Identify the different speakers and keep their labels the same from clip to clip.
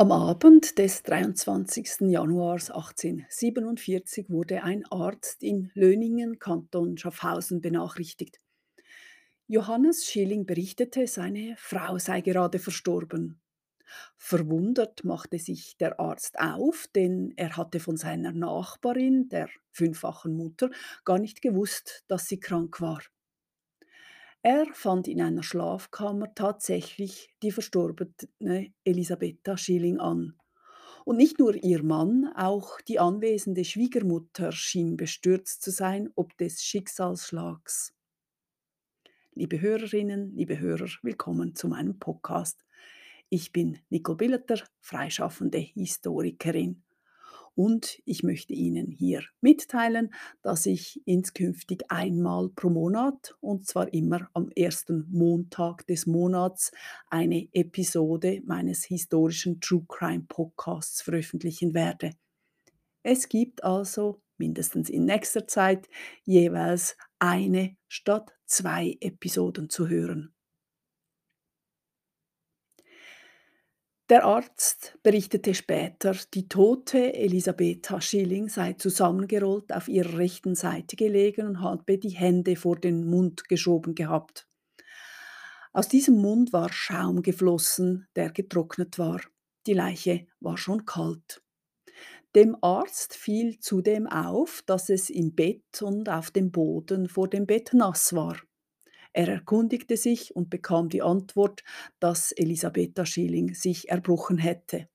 Speaker 1: Am Abend des 23. Januars 1847 wurde ein Arzt in Löningen, Kanton Schaffhausen, benachrichtigt. Johannes Schilling berichtete, seine Frau sei gerade verstorben. Verwundert machte sich der Arzt auf, denn er hatte von seiner Nachbarin, der fünffachen Mutter, gar nicht gewusst, dass sie krank war. Er fand in einer Schlafkammer tatsächlich die verstorbene Elisabetta Schilling an. Und nicht nur ihr Mann, auch die anwesende Schwiegermutter schien bestürzt zu sein ob des Schicksalsschlags. Liebe Hörerinnen, liebe Hörer, willkommen zu meinem Podcast. Ich bin Nicole Billeter, freischaffende Historikerin und ich möchte Ihnen hier mitteilen, dass ich inskünftig einmal pro Monat, und zwar immer am ersten Montag des Monats, eine Episode meines historischen True Crime Podcasts veröffentlichen werde. Es gibt also mindestens in nächster Zeit jeweils eine statt zwei Episoden zu hören. Der Arzt berichtete später, die tote Elisabetha Schilling sei zusammengerollt auf ihrer rechten Seite gelegen und habe die Hände vor den Mund geschoben gehabt. Aus diesem Mund war Schaum geflossen, der getrocknet war. Die Leiche war schon kalt. Dem Arzt fiel zudem auf, dass es im Bett und auf dem Boden vor dem Bett nass war. Er erkundigte sich und bekam die Antwort, dass Elisabetta Schilling sich erbrochen hätte.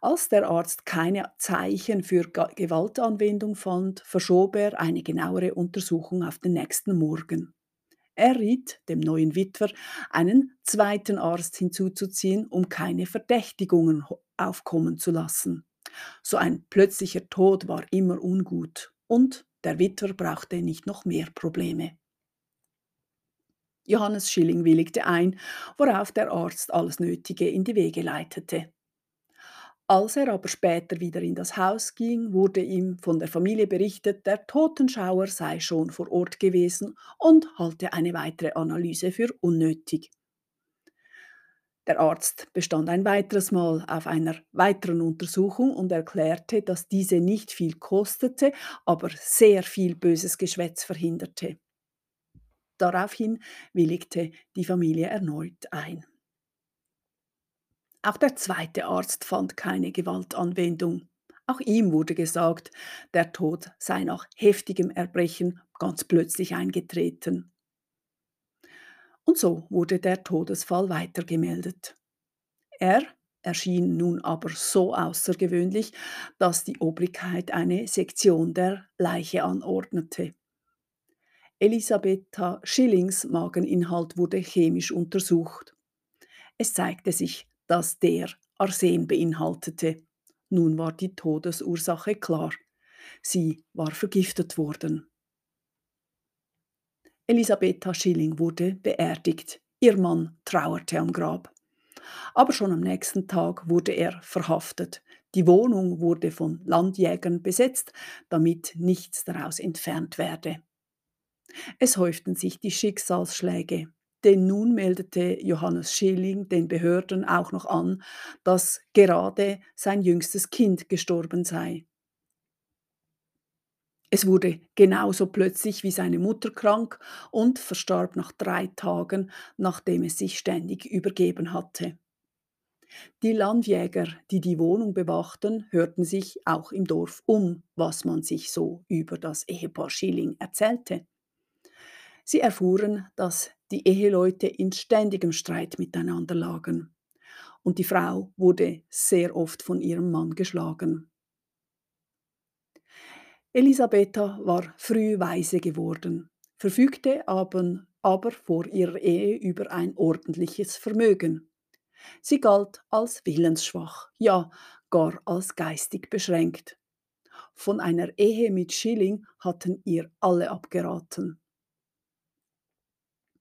Speaker 1: Als der Arzt keine Zeichen für Gewaltanwendung fand, verschob er eine genauere Untersuchung auf den nächsten Morgen. Er riet dem neuen Witwer, einen zweiten Arzt hinzuzuziehen, um keine Verdächtigungen aufkommen zu lassen. So ein plötzlicher Tod war immer ungut und der Witwer brauchte nicht noch mehr Probleme. Johannes Schilling willigte ein, worauf der Arzt alles Nötige in die Wege leitete. Als er aber später wieder in das Haus ging, wurde ihm von der Familie berichtet, der Totenschauer sei schon vor Ort gewesen und halte eine weitere Analyse für unnötig. Der Arzt bestand ein weiteres Mal auf einer weiteren Untersuchung und erklärte, dass diese nicht viel kostete, aber sehr viel böses Geschwätz verhinderte. Daraufhin willigte die Familie erneut ein. Auch der zweite Arzt fand keine Gewaltanwendung. Auch ihm wurde gesagt, der Tod sei nach heftigem Erbrechen ganz plötzlich eingetreten. Und so wurde der Todesfall weitergemeldet. Er erschien nun aber so außergewöhnlich, dass die Obrigkeit eine Sektion der Leiche anordnete. Elisabetha Schillings Mageninhalt wurde chemisch untersucht. Es zeigte sich, dass der Arsen beinhaltete. Nun war die Todesursache klar. Sie war vergiftet worden. Elisabetha Schilling wurde beerdigt. Ihr Mann trauerte am Grab. Aber schon am nächsten Tag wurde er verhaftet. Die Wohnung wurde von Landjägern besetzt, damit nichts daraus entfernt werde. Es häuften sich die Schicksalsschläge, denn nun meldete Johannes Schilling den Behörden auch noch an, dass gerade sein jüngstes Kind gestorben sei. Es wurde genauso plötzlich wie seine Mutter krank und verstarb nach drei Tagen, nachdem es sich ständig übergeben hatte. Die Landjäger, die die Wohnung bewachten, hörten sich auch im Dorf um, was man sich so über das Ehepaar Schilling erzählte. Sie erfuhren, dass die Eheleute in ständigem Streit miteinander lagen und die Frau wurde sehr oft von ihrem Mann geschlagen. Elisabetha war früh weise geworden, verfügte aber, aber vor ihrer Ehe über ein ordentliches Vermögen. Sie galt als willensschwach, ja gar als geistig beschränkt. Von einer Ehe mit Schilling hatten ihr alle abgeraten.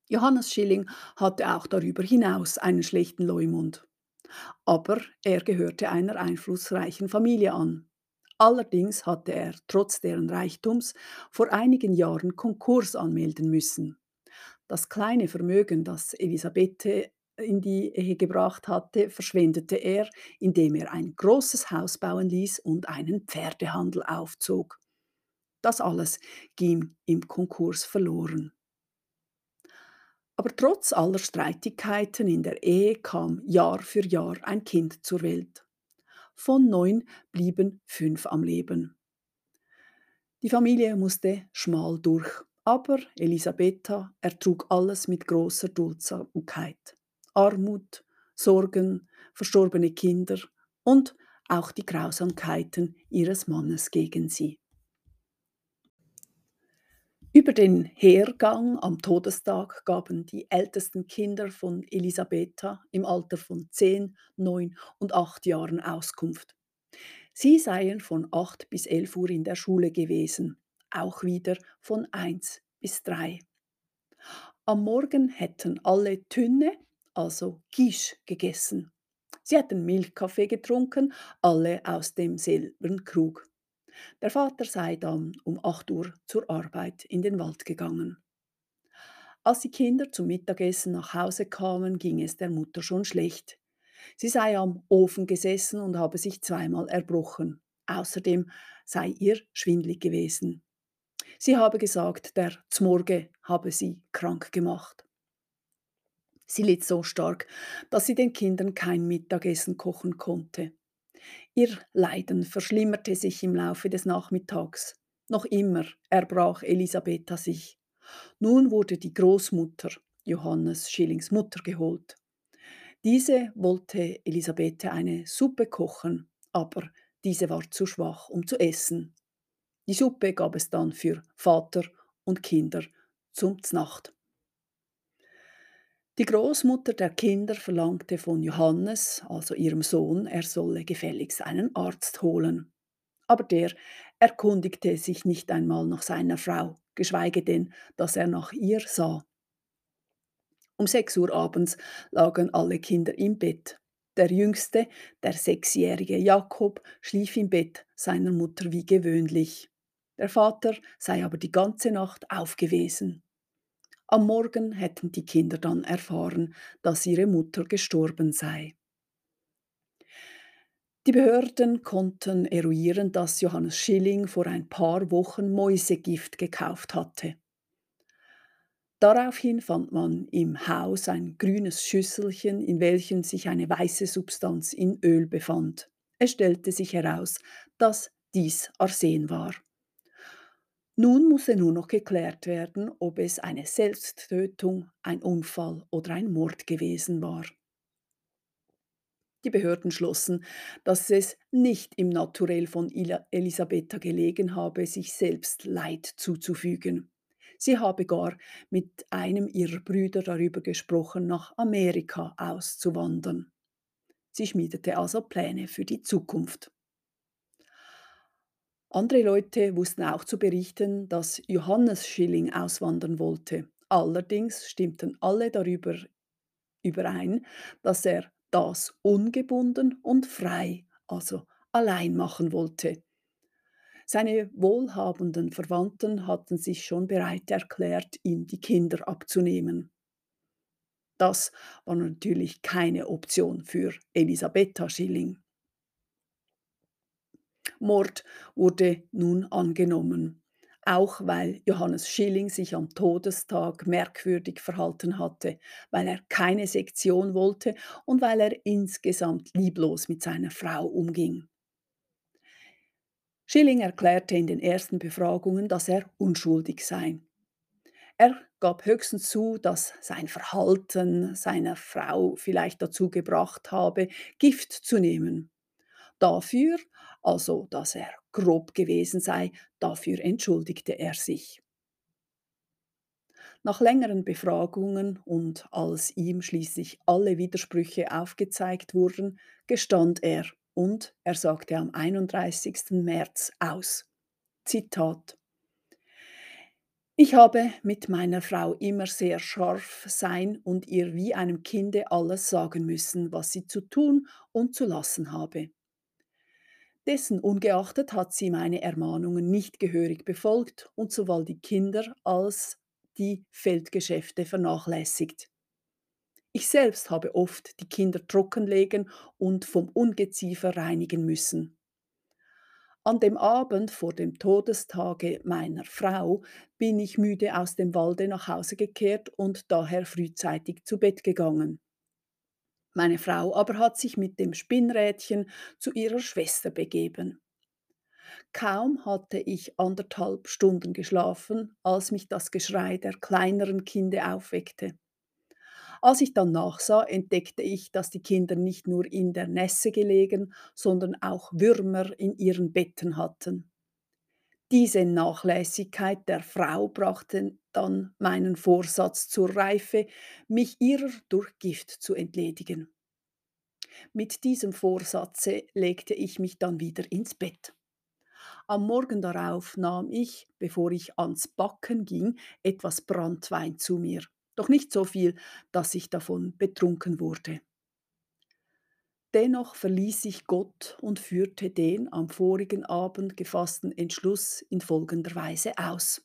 Speaker 1: Johannes Schilling hatte auch darüber hinaus einen schlechten Leumund. Aber er gehörte einer einflussreichen Familie an. Allerdings hatte er trotz deren Reichtums vor einigen Jahren Konkurs anmelden müssen. Das kleine Vermögen, das Elisabeth in die Ehe gebracht hatte, verschwendete er, indem er ein großes Haus bauen ließ und einen Pferdehandel aufzog. Das alles ging im Konkurs verloren. Aber trotz aller Streitigkeiten in der Ehe kam Jahr für Jahr ein Kind zur Welt. Von neun blieben fünf am Leben. Die Familie musste schmal durch, aber Elisabetta ertrug alles mit großer Duldsamkeit. Armut, Sorgen, verstorbene Kinder und auch die Grausamkeiten ihres Mannes gegen sie. Über den Hergang am Todestag gaben die ältesten Kinder von Elisabetta im Alter von zehn, neun und acht Jahren Auskunft. Sie seien von acht bis elf Uhr in der Schule gewesen, auch wieder von eins bis drei. Am Morgen hätten alle Tünne, also Quiche, gegessen. Sie hätten Milchkaffee getrunken, alle aus demselben Krug. Der Vater sei dann um 8 Uhr zur Arbeit in den Wald gegangen. Als die Kinder zum Mittagessen nach Hause kamen, ging es der Mutter schon schlecht. Sie sei am Ofen gesessen und habe sich zweimal erbrochen. Außerdem sei ihr schwindlig gewesen. Sie habe gesagt, der Zmorge habe sie krank gemacht. Sie litt so stark, dass sie den Kindern kein Mittagessen kochen konnte. Ihr Leiden verschlimmerte sich im Laufe des Nachmittags. Noch immer erbrach Elisabetta sich. Nun wurde die Großmutter, Johannes Schillings Mutter, geholt. Diese wollte Elisabeth eine Suppe kochen, aber diese war zu schwach, um zu essen. Die Suppe gab es dann für Vater und Kinder zum Znacht. Die Großmutter der Kinder verlangte von Johannes, also ihrem Sohn, er solle gefälligst einen Arzt holen. Aber der erkundigte sich nicht einmal nach seiner Frau, geschweige denn, dass er nach ihr sah. Um sechs Uhr abends lagen alle Kinder im Bett. Der jüngste, der sechsjährige Jakob, schlief im Bett seiner Mutter wie gewöhnlich. Der Vater sei aber die ganze Nacht aufgewesen. Am Morgen hätten die Kinder dann erfahren, dass ihre Mutter gestorben sei. Die Behörden konnten eruieren, dass Johannes Schilling vor ein paar Wochen Mäusegift gekauft hatte. Daraufhin fand man im Haus ein grünes Schüsselchen, in welchem sich eine weiße Substanz in Öl befand. Es stellte sich heraus, dass dies Arsen war. Nun musste nur noch geklärt werden, ob es eine Selbsttötung, ein Unfall oder ein Mord gewesen war. Die Behörden schlossen, dass es nicht im Naturell von Elisabetta gelegen habe, sich selbst Leid zuzufügen. Sie habe gar mit einem ihrer Brüder darüber gesprochen, nach Amerika auszuwandern. Sie schmiedete also Pläne für die Zukunft. Andere Leute wussten auch zu berichten, dass Johannes Schilling auswandern wollte. Allerdings stimmten alle darüber überein, dass er das ungebunden und frei, also allein machen wollte. Seine wohlhabenden Verwandten hatten sich schon bereit erklärt, ihm die Kinder abzunehmen. Das war natürlich keine Option für Elisabetta Schilling. Mord wurde nun angenommen, auch weil Johannes Schilling sich am Todestag merkwürdig verhalten hatte, weil er keine Sektion wollte und weil er insgesamt lieblos mit seiner Frau umging. Schilling erklärte in den ersten Befragungen, dass er unschuldig sei. Er gab höchstens zu, dass sein Verhalten seiner Frau vielleicht dazu gebracht habe, Gift zu nehmen. Dafür also dass er grob gewesen sei, dafür entschuldigte er sich. Nach längeren Befragungen und als ihm schließlich alle Widersprüche aufgezeigt wurden, gestand er und er sagte am 31. März aus. Zitat ich habe mit meiner Frau immer sehr scharf sein und ihr wie einem Kinde alles sagen müssen, was sie zu tun und zu lassen habe. Dessen ungeachtet hat sie meine Ermahnungen nicht gehörig befolgt und sowohl die Kinder als die Feldgeschäfte vernachlässigt. Ich selbst habe oft die Kinder trockenlegen und vom Ungeziefer reinigen müssen. An dem Abend vor dem Todestage meiner Frau bin ich müde aus dem Walde nach Hause gekehrt und daher frühzeitig zu Bett gegangen. Meine Frau aber hat sich mit dem Spinnrädchen zu ihrer Schwester begeben. Kaum hatte ich anderthalb Stunden geschlafen, als mich das Geschrei der kleineren Kinder aufweckte. Als ich dann nachsah, entdeckte ich, dass die Kinder nicht nur in der Nässe gelegen, sondern auch Würmer in ihren Betten hatten. Diese Nachlässigkeit der Frau brachte dann meinen Vorsatz zur Reife, mich ihrer durch Gift zu entledigen. Mit diesem Vorsatze legte ich mich dann wieder ins Bett. Am Morgen darauf nahm ich, bevor ich ans Backen ging, etwas Brandwein zu mir doch nicht so viel, dass ich davon betrunken wurde. Dennoch verließ ich Gott und führte den am vorigen Abend gefassten Entschluss in folgender Weise aus.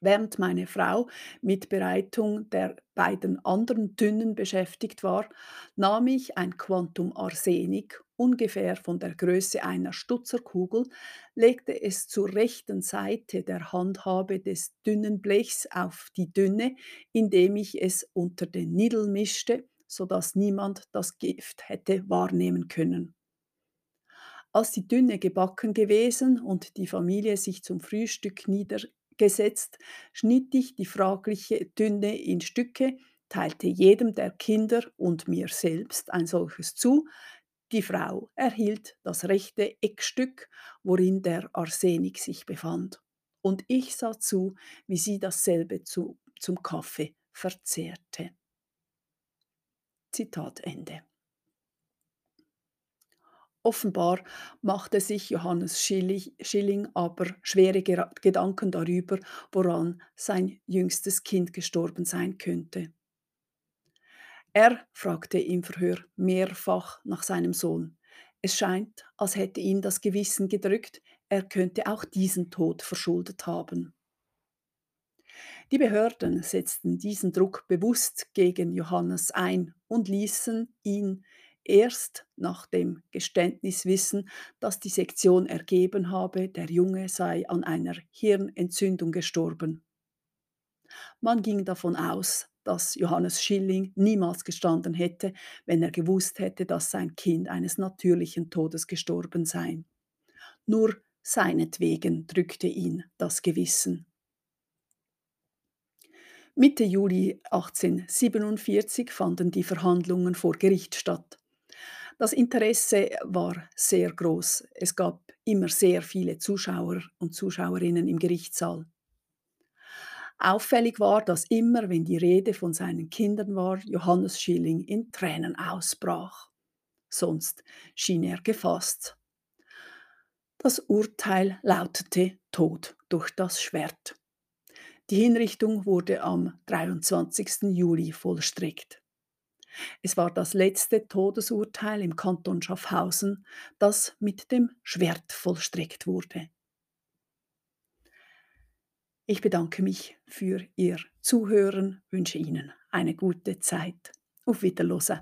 Speaker 1: Während meine Frau mit Bereitung der beiden anderen Dünnen beschäftigt war, nahm ich ein Quantum Arsenik, ungefähr von der Größe einer Stutzerkugel, legte es zur rechten Seite der Handhabe des dünnen Blechs auf die Dünne, indem ich es unter den Nidel mischte, sodass niemand das Gift hätte wahrnehmen können. Als die Dünne gebacken gewesen und die Familie sich zum Frühstück nieder gesetzt, schnitt ich die fragliche Dünne in Stücke, teilte jedem der Kinder und mir selbst ein solches zu. Die Frau erhielt das rechte Eckstück, worin der Arsenik sich befand. Und ich sah zu, wie sie dasselbe zu, zum Kaffee verzehrte. Zitat Ende. Offenbar machte sich Johannes Schilling aber schwere Gedanken darüber, woran sein jüngstes Kind gestorben sein könnte. Er fragte im Verhör mehrfach nach seinem Sohn. Es scheint, als hätte ihn das Gewissen gedrückt, er könnte auch diesen Tod verschuldet haben. Die Behörden setzten diesen Druck bewusst gegen Johannes ein und ließen ihn erst nach dem Geständnis wissen, dass die Sektion ergeben habe, der Junge sei an einer Hirnentzündung gestorben. Man ging davon aus, dass Johannes Schilling niemals gestanden hätte, wenn er gewusst hätte, dass sein Kind eines natürlichen Todes gestorben sei. Nur seinetwegen drückte ihn das Gewissen. Mitte Juli 1847 fanden die Verhandlungen vor Gericht statt. Das Interesse war sehr groß. Es gab immer sehr viele Zuschauer und Zuschauerinnen im Gerichtssaal. Auffällig war, dass immer, wenn die Rede von seinen Kindern war, Johannes Schilling in Tränen ausbrach. Sonst schien er gefasst. Das Urteil lautete Tod durch das Schwert. Die Hinrichtung wurde am 23. Juli vollstreckt. Es war das letzte Todesurteil im Kanton Schaffhausen, das mit dem Schwert vollstreckt wurde. Ich bedanke mich für Ihr Zuhören, wünsche Ihnen eine gute Zeit. Auf Wiederhören.